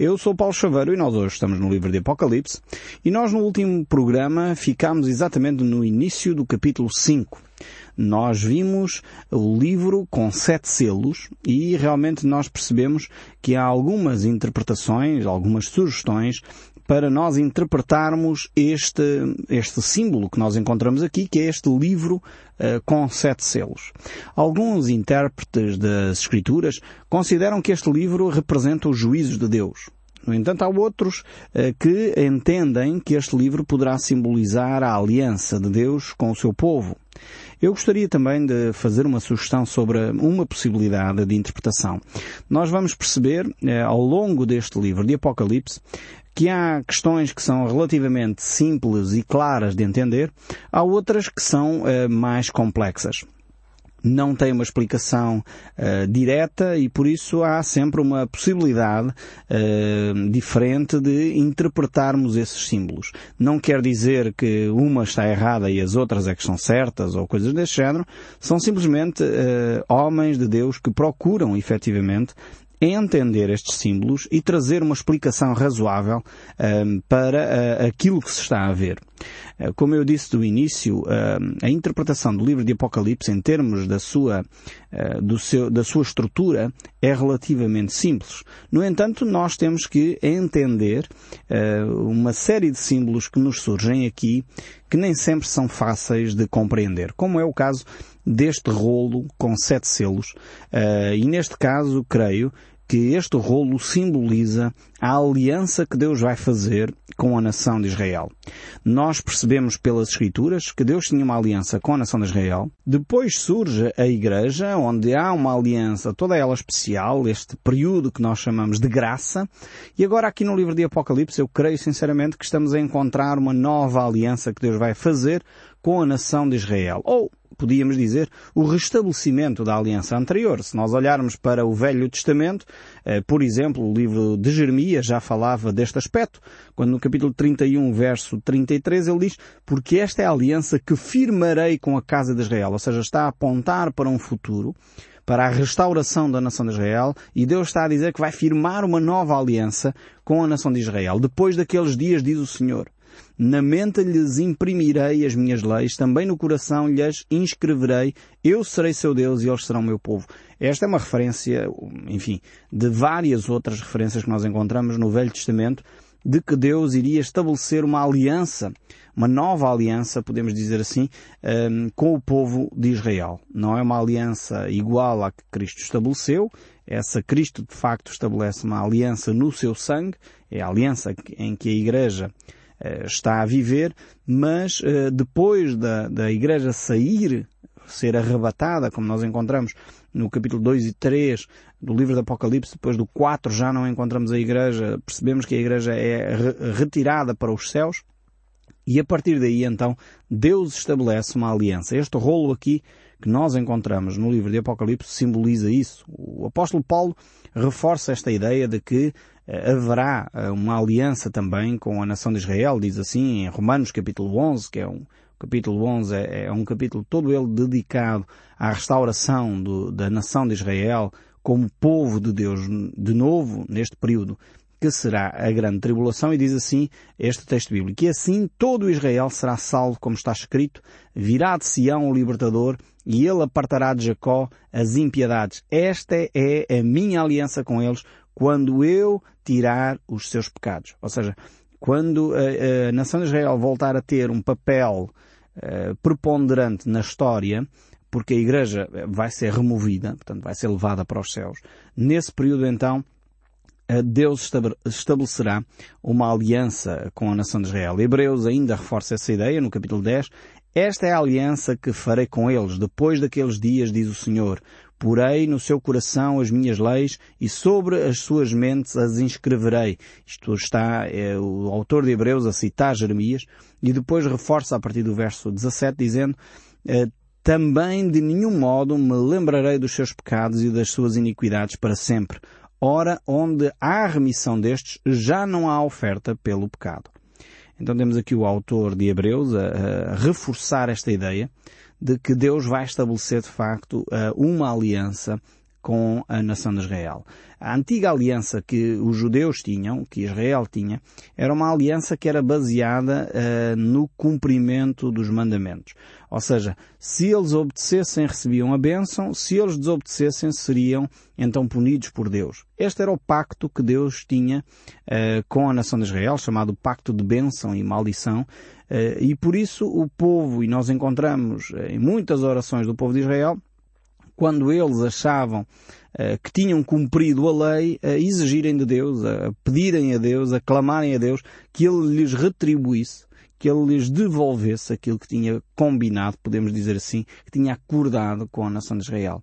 Eu sou Paulo Chaveiro e nós hoje estamos no livro de Apocalipse e nós no último programa ficámos exatamente no início do capítulo 5. Nós vimos o livro com sete selos e realmente nós percebemos que há algumas interpretações, algumas sugestões para nós interpretarmos este, este símbolo que nós encontramos aqui, que é este livro uh, com sete selos. Alguns intérpretes das Escrituras consideram que este livro representa os juízos de Deus. No entanto, há outros uh, que entendem que este livro poderá simbolizar a aliança de Deus com o seu povo. Eu gostaria também de fazer uma sugestão sobre uma possibilidade de interpretação. Nós vamos perceber, eh, ao longo deste livro de Apocalipse, que há questões que são relativamente simples e claras de entender, há outras que são uh, mais complexas. Não tem uma explicação uh, direta e por isso há sempre uma possibilidade uh, diferente de interpretarmos esses símbolos. Não quer dizer que uma está errada e as outras é que são certas ou coisas desse género. São simplesmente homens de Deus que procuram efetivamente entender estes símbolos e trazer uma explicação razoável para uh, aquilo que se está a ver. Uh, como eu disse do início, uh, a interpretação do livro de Apocalipse em termos da sua, do seu, da sua estrutura é relativamente simples. No entanto, nós temos que entender uma série de símbolos que nos surgem aqui que nem sempre são fáceis de compreender, como é o caso deste rolo com sete selos. E neste caso, creio que este rolo simboliza a aliança que Deus vai fazer com a nação de Israel. Nós percebemos pelas Escrituras que Deus tinha uma aliança com a nação de Israel. Depois surge a Igreja, onde há uma aliança, toda ela especial, este período que nós chamamos de graça. E agora aqui no livro de Apocalipse eu creio sinceramente que estamos a encontrar uma nova aliança que Deus vai fazer com a nação de Israel. Ou podíamos dizer, o restabelecimento da aliança anterior. Se nós olharmos para o Velho Testamento, eh, por exemplo, o livro de Jeremias já falava deste aspecto, quando no capítulo 31, verso 33, ele diz, porque esta é a aliança que firmarei com a casa de Israel, ou seja, está a apontar para um futuro, para a restauração da nação de Israel, e Deus está a dizer que vai firmar uma nova aliança com a nação de Israel. Depois daqueles dias, diz o Senhor, na mente lhes imprimirei as minhas leis, também no coração lhes inscreverei, eu serei seu Deus e eles serão meu povo. Esta é uma referência, enfim, de várias outras referências que nós encontramos no Velho Testamento, de que Deus iria estabelecer uma aliança, uma nova aliança, podemos dizer assim, um, com o povo de Israel. Não é uma aliança igual à que Cristo estabeleceu, essa Cristo de facto estabelece uma aliança no seu sangue, é a aliança em que a Igreja está a viver, mas eh, depois da, da Igreja sair, ser arrebatada, como nós encontramos no capítulo 2 e 3 do livro do Apocalipse, depois do 4 já não encontramos a Igreja, percebemos que a Igreja é retirada para os céus, e a partir daí então Deus estabelece uma aliança. Este rolo aqui que nós encontramos no livro de Apocalipse simboliza isso. O apóstolo Paulo reforça esta ideia de que eh, haverá eh, uma aliança também com a nação de Israel, diz assim em Romanos capítulo 11, que é um capítulo 11 é, é um capítulo todo ele dedicado à restauração do, da nação de Israel como povo de Deus de novo neste período que será a grande tribulação, e diz assim este texto bíblico, e assim todo Israel será salvo, como está escrito, virá de Sião o libertador, e ele apartará de Jacó as impiedades. Esta é a minha aliança com eles, quando eu tirar os seus pecados. Ou seja, quando a, a nação de Israel voltar a ter um papel uh, preponderante na história, porque a igreja vai ser removida, portanto vai ser levada para os céus, nesse período então Deus estabelecerá uma aliança com a nação de Israel. Hebreus ainda reforça essa ideia no capítulo 10. Esta é a aliança que farei com eles depois daqueles dias, diz o Senhor. Porei no seu coração as minhas leis e sobre as suas mentes as inscreverei. Isto está é, o autor de Hebreus a citar Jeremias e depois reforça a partir do verso 17 dizendo eh, também de nenhum modo me lembrarei dos seus pecados e das suas iniquidades para sempre. Ora, onde há remissão destes, já não há oferta pelo pecado. Então temos aqui o autor de Hebreus a, a reforçar esta ideia de que Deus vai estabelecer de facto uma aliança com a nação de Israel. A antiga aliança que os judeus tinham, que Israel tinha, era uma aliança que era baseada uh, no cumprimento dos mandamentos. Ou seja, se eles obedecessem, recebiam a bênção, se eles desobedecessem, seriam então punidos por Deus. Este era o pacto que Deus tinha uh, com a nação de Israel, chamado Pacto de Bênção e Maldição, uh, e por isso o povo, e nós encontramos em muitas orações do povo de Israel, quando eles achavam uh, que tinham cumprido a lei, a exigirem de Deus, a pedirem a Deus, a clamarem a Deus que Ele lhes retribuísse, que Ele lhes devolvesse aquilo que tinha combinado, podemos dizer assim, que tinha acordado com a nação de Israel.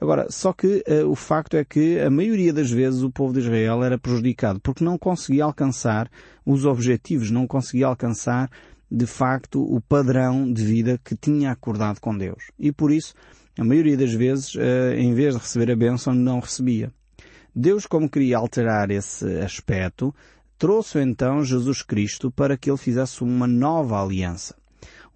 Agora, só que uh, o facto é que a maioria das vezes o povo de Israel era prejudicado porque não conseguia alcançar os objetivos, não conseguia alcançar de facto o padrão de vida que tinha acordado com Deus. E por isso a maioria das vezes, eh, em vez de receber a bênção, não recebia. Deus, como queria alterar esse aspecto, trouxe então Jesus Cristo para que ele fizesse uma nova aliança.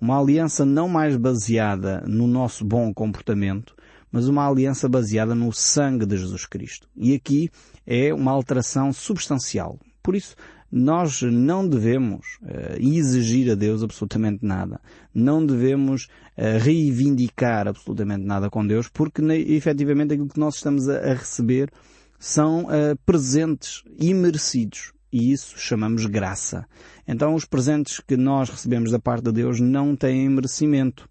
Uma aliança não mais baseada no nosso bom comportamento, mas uma aliança baseada no sangue de Jesus Cristo. E aqui é uma alteração substancial. Por isso, nós não devemos uh, exigir a Deus absolutamente nada. Não devemos uh, reivindicar absolutamente nada com Deus, porque ne, efetivamente aquilo que nós estamos a, a receber são uh, presentes imerecidos. E isso chamamos graça. Então os presentes que nós recebemos da parte de Deus não têm merecimento.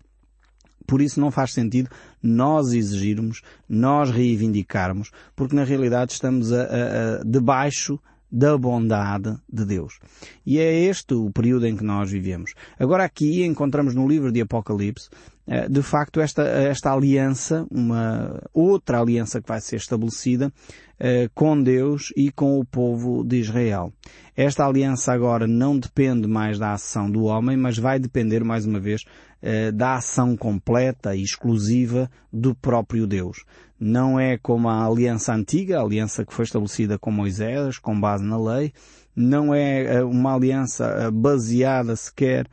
Por isso não faz sentido nós exigirmos, nós reivindicarmos, porque na realidade estamos a, a, a, debaixo da bondade de Deus. E é este o período em que nós vivemos. Agora aqui encontramos no livro de Apocalipse, eh, de facto, esta, esta aliança, uma outra aliança que vai ser estabelecida eh, com Deus e com o povo de Israel. Esta aliança agora não depende mais da ação do homem, mas vai depender, mais uma vez, eh, da ação completa e exclusiva do próprio Deus. Não é como a aliança antiga, a aliança que foi estabelecida com Moisés, com base na lei. Não é eh, uma aliança eh, baseada sequer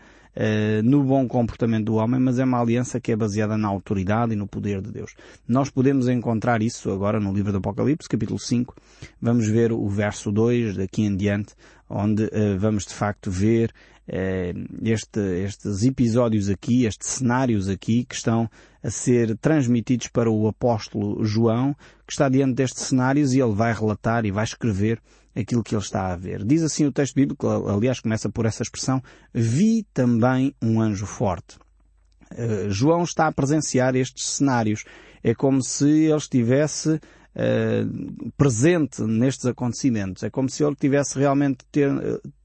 no bom comportamento do homem, mas é uma aliança que é baseada na autoridade e no poder de Deus. Nós podemos encontrar isso agora no livro do Apocalipse, capítulo 5. Vamos ver o verso 2 daqui em diante, onde uh, vamos de facto ver eh, este, estes episódios aqui, estes cenários aqui que estão a ser transmitidos para o apóstolo João, que está diante destes cenários e ele vai relatar e vai escrever aquilo que ele está a ver. Diz assim o texto bíblico, aliás começa por essa expressão, vi também um anjo forte. Uh, João está a presenciar estes cenários. É como se ele estivesse uh, presente nestes acontecimentos. É como se ele tivesse realmente ter,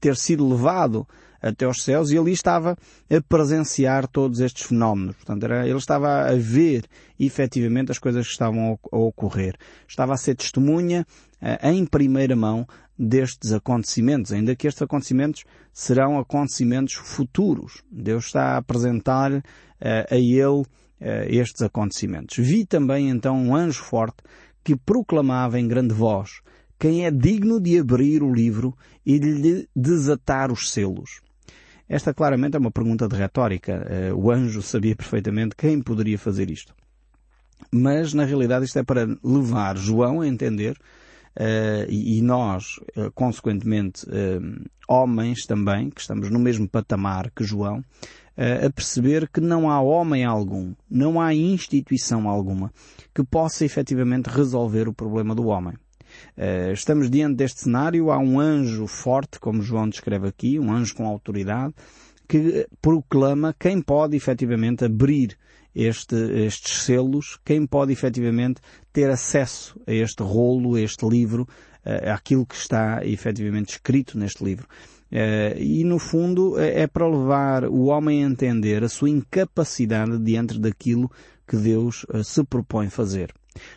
ter sido levado até aos céus e ali estava a presenciar todos estes fenómenos. Portanto, era, ele estava a ver efetivamente as coisas que estavam a ocorrer. Estava a ser testemunha uh, em primeira mão destes acontecimentos, ainda que estes acontecimentos serão acontecimentos futuros. Deus está a apresentar uh, a ele uh, estes acontecimentos. Vi também então um anjo forte que proclamava em grande voz quem é digno de abrir o livro e de lhe desatar os selos. Esta claramente é uma pergunta de retórica. Eh, o anjo sabia perfeitamente quem poderia fazer isto. Mas, na realidade, isto é para levar João a entender, uh, e, nós, uh, consequentemente, uh, homens também, que estamos no mesmo patamar que João, a perceber que não há homem algum, não há instituição alguma que possa efetivamente resolver o problema do homem. Estamos diante deste cenário, há um anjo forte, como João descreve aqui, um anjo com autoridade, que proclama quem pode efetivamente abrir este, estes selos, quem pode efetivamente ter acesso a este rolo, a este livro, aquilo que está efetivamente escrito neste livro. Uh, e no fundo é, é para levar o homem a entender a sua incapacidade diante daquilo que Deus uh, se propõe fazer.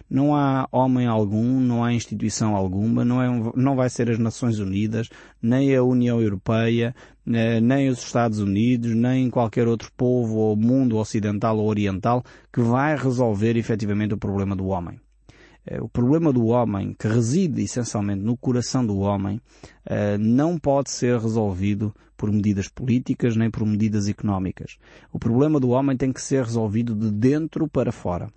Não há homem algum, não há instituição alguma, não, é, não vai ser as Nações Unidas, nem a União Europeia, eh, nem os Estados Unidos, nem qualquer outro povo ou mundo ocidental ou oriental que vai resolver efetivamente o problema do homem. Eh, o problema do homem, que reside essencialmente no coração do homem, eh, não pode ser resolvido por medidas políticas nem por medidas económicas. O problema do homem tem que ser resolvido de dentro para fora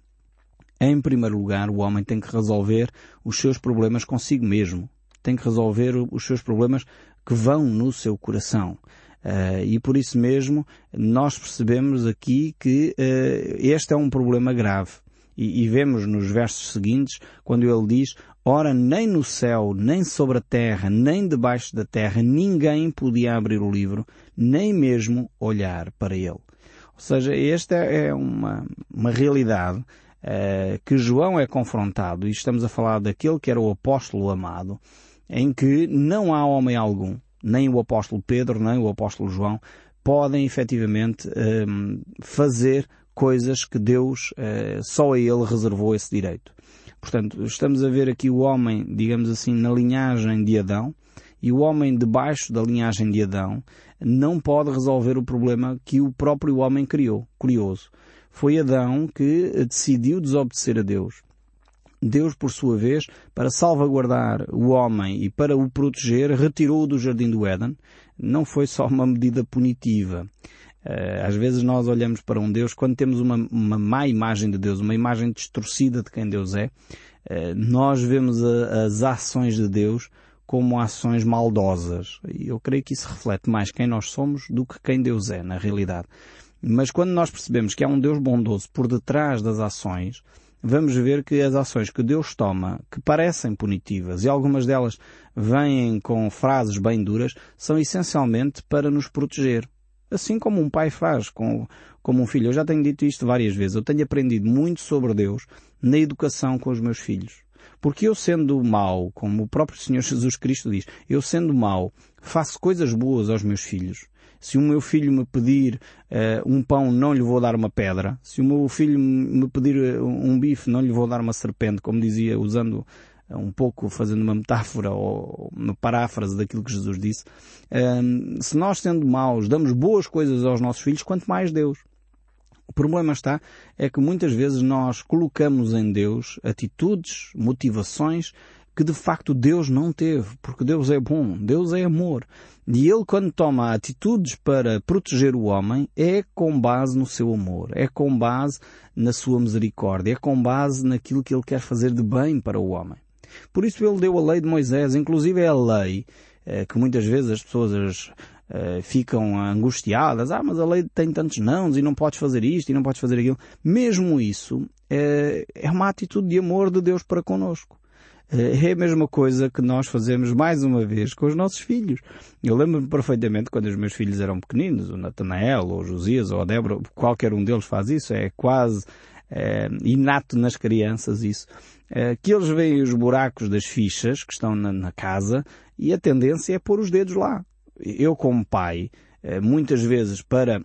Em primeiro lugar, o homem tem que resolver os seus problemas consigo mesmo. Tem que resolver os seus problemas que vão no seu coração. Uh, e por isso mesmo nós percebemos aqui que uh, este é um problema grave. E, e, vemos nos versos seguintes, quando ele diz, Ora, nem no céu, nem sobre a terra, nem debaixo da terra, ninguém podia abrir o livro, nem mesmo olhar para ele. Ou seja, esta é uma, uma realidade uh, que João é confrontado, e estamos a falar daquele que era o apóstolo amado, em que não há homem algum, nem o apóstolo Pedro, nem o apóstolo João, podem efetivamente um, ehm, fazer coisas que Deus uh, só a ele reservou esse direito. Portanto, estamos a ver aqui o homem, digamos assim, na linhagem de Adão, e o homem debaixo da linhagem de Adão não pode resolver o problema que o próprio homem criou. Curioso. Foi Adão que decidiu desobedecer a Deus. Deus, por sua vez, para salvaguardar o homem e para o proteger, retirou-o do jardim do Éden. Não foi só uma medida punitiva. Eh, às vezes nós olhamos para um Deus, quando temos uma, uma má imagem de Deus, uma imagem distorcida de quem Deus é, eh, nós vemos as ações de Deus como ações maldosas. E eu creio que isso reflete mais quem nós somos do que quem Deus é, na realidade. Mas quando nós percebemos que há um Deus bondoso por detrás das ações, vamos ver que as ações que Deus toma, que parecem punitivas, e algumas delas vêm com frases bem duras, são essencialmente para nos proteger. Assim como um pai faz com, como um filho. Eu já tenho dito isto várias vezes. Eu tenho aprendido muito sobre Deus na educação com os meus filhos. Porque eu sendo mau, como o próprio Senhor Jesus Cristo diz, eu sendo mau, faço coisas boas aos meus filhos. Se o meu filho me pedir uh, um pão, não lhe vou dar uma pedra. Se o meu filho me pedir eh, um bife, não lhe vou dar uma serpente, como dizia, usando eh, um pouco fazendo uma metáfora ou uma paráfrase daquilo que Jesus disse. Se nós sendo maus damos boas coisas aos nossos filhos, quanto mais Deus. O problema está é que muitas vezes nós colocamos em Deus atitudes, motivações que de facto Deus não teve, porque Deus é bom, Deus é amor. E Ele quando toma atitudes para proteger o homem é com base no seu amor, é com base na sua misericórdia, é com base naquilo que Ele quer fazer de bem para o homem. Por isso Ele deu a lei de Moisés, inclusive é a lei eh, que muitas vezes as pessoas eh, ficam angustiadas, ah, mas a lei tem tantos nãos e não podes fazer isto e não podes fazer aquilo. Mesmo isso é, é uma atitude de amor de Deus para conosco. É a mesma coisa que nós fazemos mais uma vez com os nossos filhos. Eu lembro-me perfeitamente quando os meus filhos eram pequeninos, o Natanael, ou o Josias, ou a Débora, qualquer um deles faz isso, é quase é, inato nas crianças isso, é, que eles veem os buracos das fichas que estão na, na casa e a tendência é pôr os dedos lá. Eu como pai, é, muitas vezes para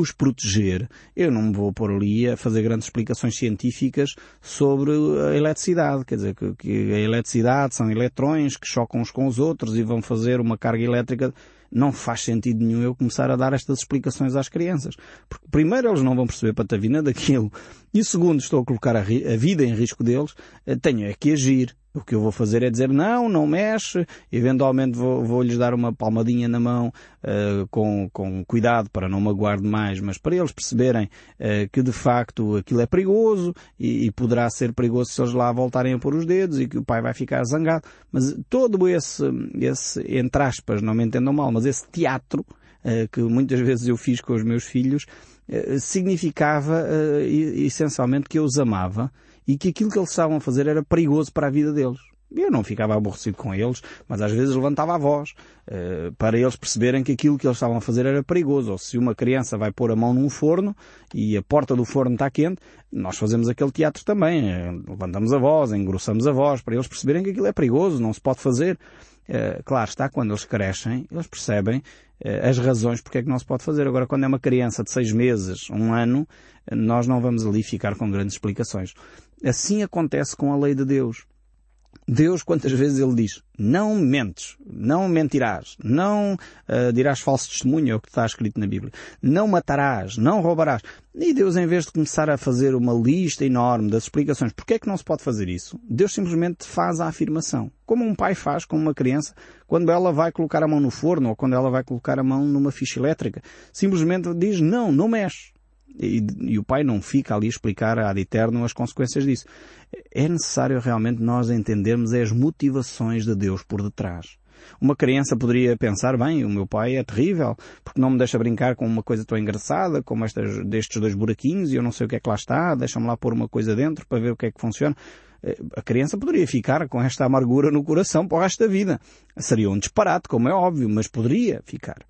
os proteger, eu não me vou pôr ali a fazer grandes explicações científicas sobre a eletricidade. Quer dizer, que, que a eletricidade são eletrões que chocam uns com os outros e vão fazer uma carga elétrica não faz sentido nenhum eu começar a dar estas explicações às crianças. Porque primeiro eles não vão perceber patavina daquilo e segundo estou a colocar a, a vida em risco deles, eh, tenho é que agir. O que eu vou fazer é dizer não, não mexe, eventualmente vou, vou-lhes dar uma palmadinha na mão uh, com, com cuidado para não magoar demais, mas para eles perceberem uh, que de facto aquilo é perigoso e, e, poderá ser perigoso se eles lá voltarem a pôr os dedos e que o pai vai ficar zangado. Mas todo esse, esse entre aspas, não me entendam mal, mas esse teatro uh, que muitas vezes eu fiz com os meus filhos significava essencialmente que eu os amava e que aquilo que eles estavam a fazer era perigoso para a vida deles. Eu não ficava aborrecido com eles, mas às vezes levantava a voz uh, para eles perceberem que aquilo que eles estavam a fazer era perigoso. Ou se uma criança vai pôr a mão num forno e a porta do forno está quente, nós fazemos aquele teatro também. Uh, levantamos a voz, engrossamos a voz para eles perceberem que aquilo é perigoso, não se pode fazer. Uh, claro está, quando eles crescem, eles percebem as razões porque é que não se pode fazer. Agora, quando é uma criança de seis meses, um ano, nós não vamos ali ficar com grandes explicações. Assim acontece com a lei de Deus. Deus, quantas vezes Ele diz, não mentes, não mentirás, não uh, dirás falso testemunho, é o que está escrito na Bíblia, não matarás, não roubarás. E Deus, em vez de começar a fazer uma lista enorme das explicações, porque é que não se pode fazer isso? Deus simplesmente faz a afirmação. Como um pai faz com uma criança quando ela vai colocar a mão no forno ou quando ela vai colocar a mão numa ficha elétrica. Simplesmente diz, não, não mexe. E, e, o pai não fica ali a explicar ad eterno as consequências disso. É necessário realmente nós entendermos as motivações de Deus por detrás. Uma criança poderia pensar, bem, o meu pai é terrível, porque não me deixa brincar com uma coisa tão engraçada, como estas, destes dois buraquinhos, e eu não sei o que é que lá está, deixa-me lá pôr uma coisa dentro para ver o que é que funciona. Eh, a criança poderia ficar com esta amargura no coração para o resto da vida. Seria um disparate, como é óbvio, mas poderia ficar.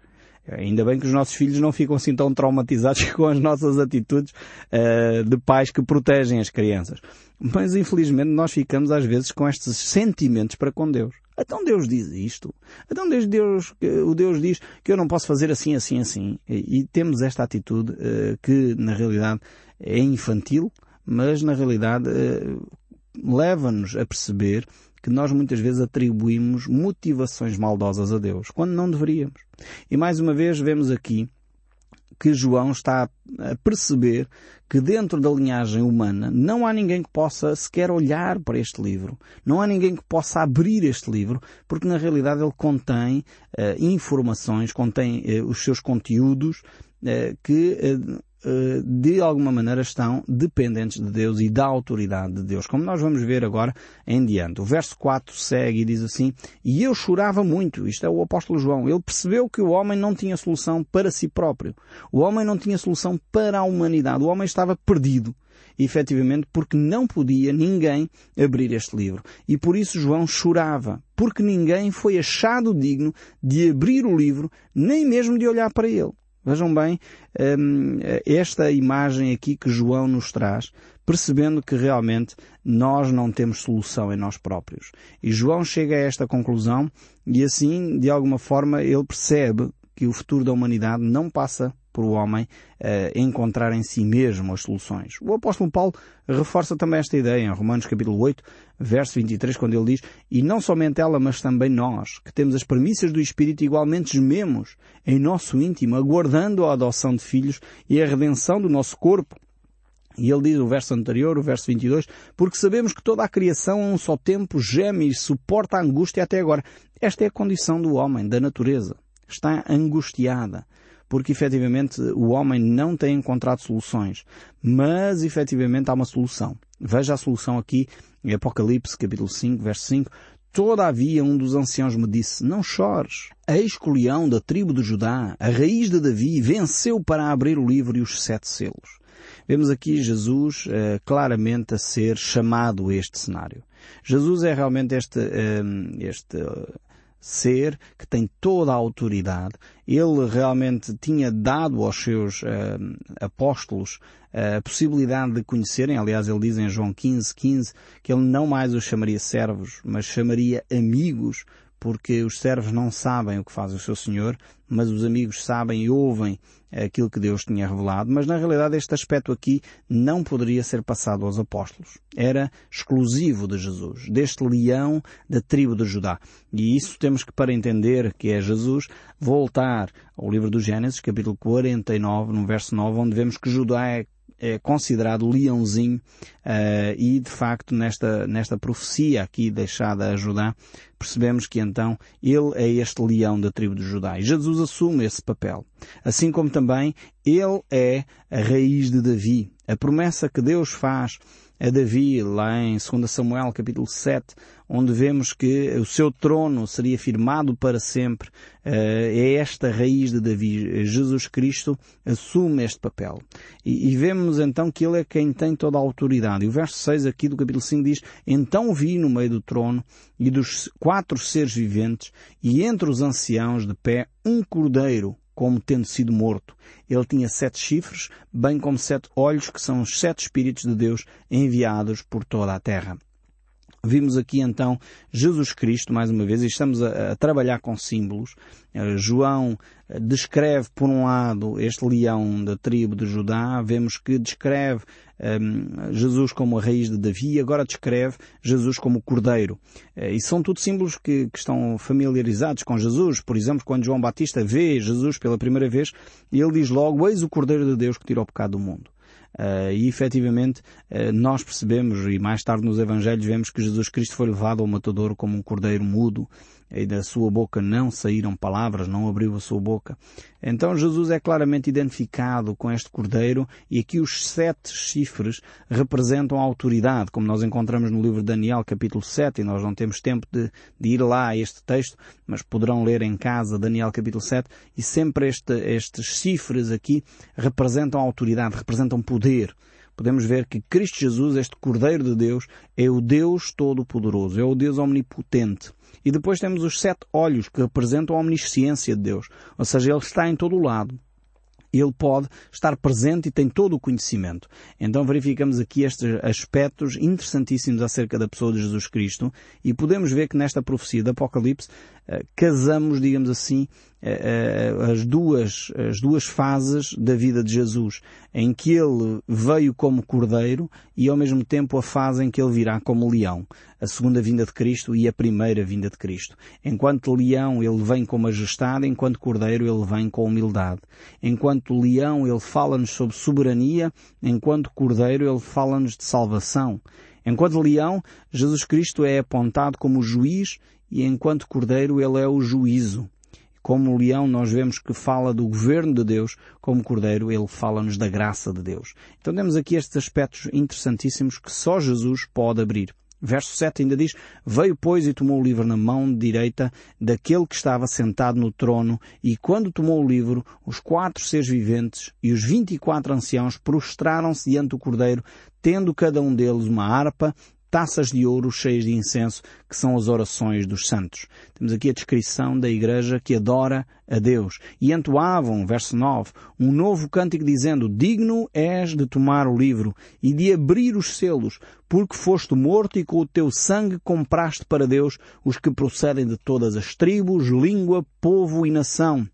Ainda bem que os nossos filhos não ficam assim tão traumatizados com as nossas atitudes uh, de pais que protegem as crianças. Mas infelizmente nós ficamos às vezes com estes sentimentos para com Deus. Então Deus diz isto. Então Deus, o Deus diz que eu não posso fazer assim, assim, assim. E, e temos esta atitude uh, que na realidade é infantil, mas na realidade uh, leva-nos a perceber que nós muitas vezes atribuímos motivações maldosas a Deus, quando não deveríamos. E mais uma vez vemos aqui que João está a perceber que dentro da linhagem humana não há ninguém que possa sequer olhar para este livro. Não há ninguém que possa abrir este livro, porque na realidade ele contém uh, informações, contém uh, os seus conteúdos uh, que de alguma maneira estão dependentes de Deus e da autoridade de Deus, como nós vamos ver agora em diante. O verso 4 segue e diz assim, e eu chorava muito, isto é o apóstolo João, ele percebeu que o homem não tinha solução para si próprio. O homem não tinha solução para a humanidade. O homem estava perdido efetivamente porque não podia ninguém abrir este livro. E por isso João chorava, porque ninguém foi achado digno de abrir o livro, nem mesmo de olhar para ele. Vejam bem hum, esta imagem aqui que João nos traz, percebendo que realmente nós não temos solução em nós próprios. E João chega a esta conclusão e assim, de alguma forma, ele percebe que o futuro da humanidade não passa por o homem uh, encontrar em si mesmo as soluções. O apóstolo Paulo reforça também esta ideia em Romanos capítulo 8, verso 23, quando ele diz, e não somente ela, mas também nós, que temos as premissas do Espírito igualmente gememos em nosso íntimo, aguardando a adoção de filhos e a redenção do nosso corpo. E ele diz o verso anterior, o verso 22, porque sabemos que toda a criação a um só tempo geme e suporta a angústia até agora. Esta é a condição do homem, da natureza. Está angustiada porque efetivamente o homem não tem encontrado soluções, mas efetivamente há uma solução. Veja a solução aqui em Apocalipse capítulo 5, verso 5. Todavia um dos anciãos me disse, não chores. Eis que da tribo de Judá, a raiz de Davi, venceu para abrir o livro e os sete selos. Vemos aqui Jesus uh, claramente a ser chamado a este cenário. Jesus é realmente este, uh, este uh, ser que tem toda a autoridade. Ele realmente tinha dado aos seus uh, apóstolos uh, a possibilidade de conhecerem, aliás ele diz em João 15, 15, que ele não mais os chamaria servos, mas chamaria amigos, porque os servos não sabem o que faz o seu Senhor, mas os amigos sabem e ouvem aquilo que Deus tinha revelado, mas na realidade este aspecto aqui não poderia ser passado aos apóstolos. Era exclusivo de Jesus, deste leão da tribo de Judá. E isso temos que, para entender que é Jesus, voltar ao livro do Gênesis, capítulo 49, no verso 9, onde vemos que Judá é é considerado leãozinho uh, e de facto nesta, nesta profecia aqui deixada a Judá percebemos que então ele é este leão da tribo de Judá e Jesus assume esse papel. Assim como também ele é a raiz de Davi. A promessa que Deus faz a Davi, lá em 2 Samuel capítulo 7, onde vemos que o seu trono seria firmado para sempre. Eh, é esta raiz de Davi. Jesus Cristo assume este papel. E vemos então que ele é quem tem toda a autoridade. E o verso 6 aqui do capítulo 5 diz, Então vi no meio do trono e dos quatro seres viventes e entre os anciãos de pé um cordeiro como tendo sido morto. Ele tinha sete chifres, bem como sete olhos, que são os sete Espíritos de Deus enviados por toda a terra. Vimos aqui então Jesus Cristo, mais uma vez, e estamos a, a trabalhar com símbolos. Uh, João uh, descreve, por um lado, este leão da tribo de Judá, vemos que descreve um, ehm, Jesus como a raiz de Davi, agora descreve Jesus como o cordeiro. Uh, e são tudo símbolos que, que, estão familiarizados com Jesus. Por exemplo, quando João Batista vê Jesus pela primeira vez, ele diz logo, eis o cordeiro de Deus que tira o pecado do mundo. Uh, e efetivamente uh, nós percebemos, e mais tarde nos Evangelhos vemos que Jesus Cristo foi levado ao matador como um cordeiro mudo, e da sua boca não saíram palavras, não abriu a sua boca. Então Jesus é claramente identificado com este cordeiro e aqui os sete chifres representam a autoridade, como nós encontramos no livro de Daniel capítulo 7 e nós não temos tempo de, de ir lá a este texto, mas poderão ler em casa Daniel capítulo 7 e sempre este, estes chifres aqui representam a autoridade, representam poder podemos ver que Cristo Jesus, este Cordeiro de Deus, é o Deus Todo-Poderoso, é o Deus Omnipotente. E depois temos os sete olhos que representam a omnisciência de Deus. Ou seja, Ele está em todo o lado. Ele pode estar presente e tem todo o conhecimento. Então verificamos aqui estes aspectos interessantíssimos acerca da pessoa de Jesus Cristo e podemos ver que nesta profecia do Apocalipse eh, casamos, digamos assim, eh, eh, as duas, as duas fases da vida de Jesus, em que ele veio como cordeiro e ao mesmo tempo a fase em que ele virá como leão, a segunda vinda de Cristo e a primeira vinda de Cristo. Enquanto leão ele vem com majestade, enquanto cordeiro ele vem com humildade. Enquanto leão ele fala-nos sobre soberania, enquanto cordeiro ele fala-nos de salvação. Enquanto leão, Jesus Cristo é apontado como juiz e enquanto cordeiro ele é o juízo. Como leão nós vemos que fala do governo de Deus, como cordeiro ele fala-nos da graça de Deus. Então temos aqui estes aspectos interessantíssimos que só Jesus pode abrir. Verso 7 ainda diz, Veio, pois, e tomou o livro na mão direita daquele que estava sentado no trono, e quando tomou o livro, os quatro seres viventes e os vinte e quatro anciãos prostraram-se diante do cordeiro, tendo cada um deles uma harpa, taças de ouro cheias de incenso, que são as orações dos santos. Temos aqui a descrição da igreja que adora a Deus. E entoavam, verso 9, um novo cântico dizendo, Digno és de tomar o livro e de abrir os selos, porque foste morto e com o teu sangue compraste para Deus os que procedem de todas as tribos, língua, povo e nação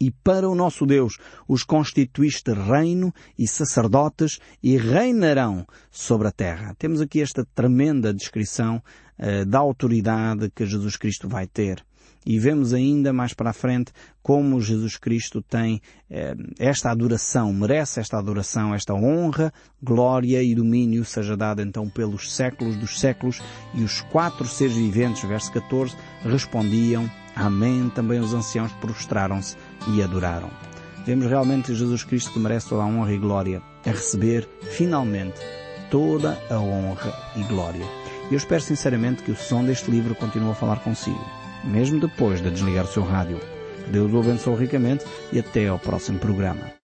e para o nosso Deus os constituíste reino e sacerdotes e reinarão sobre a terra. Temos aqui esta tremenda descrição uh, da autoridade que Jesus Cristo vai ter. E vemos ainda mais para a frente como Jesus Cristo tem eh, esta adoração, merece esta adoração, esta honra, glória e domínio seja dada então pelos séculos dos séculos. E os quatro seres viventes, verso 14, respondiam Amém. Também os anciãos prostraram-se e adoraram. Vemos realmente Jesus Cristo que merece toda a honra e glória a receber, finalmente, toda a honra e glória. E eu espero sinceramente que o som deste livro continue a falar consigo, mesmo depois de desligar o seu rádio. Deus o abençoe ricamente e até ao próximo programa.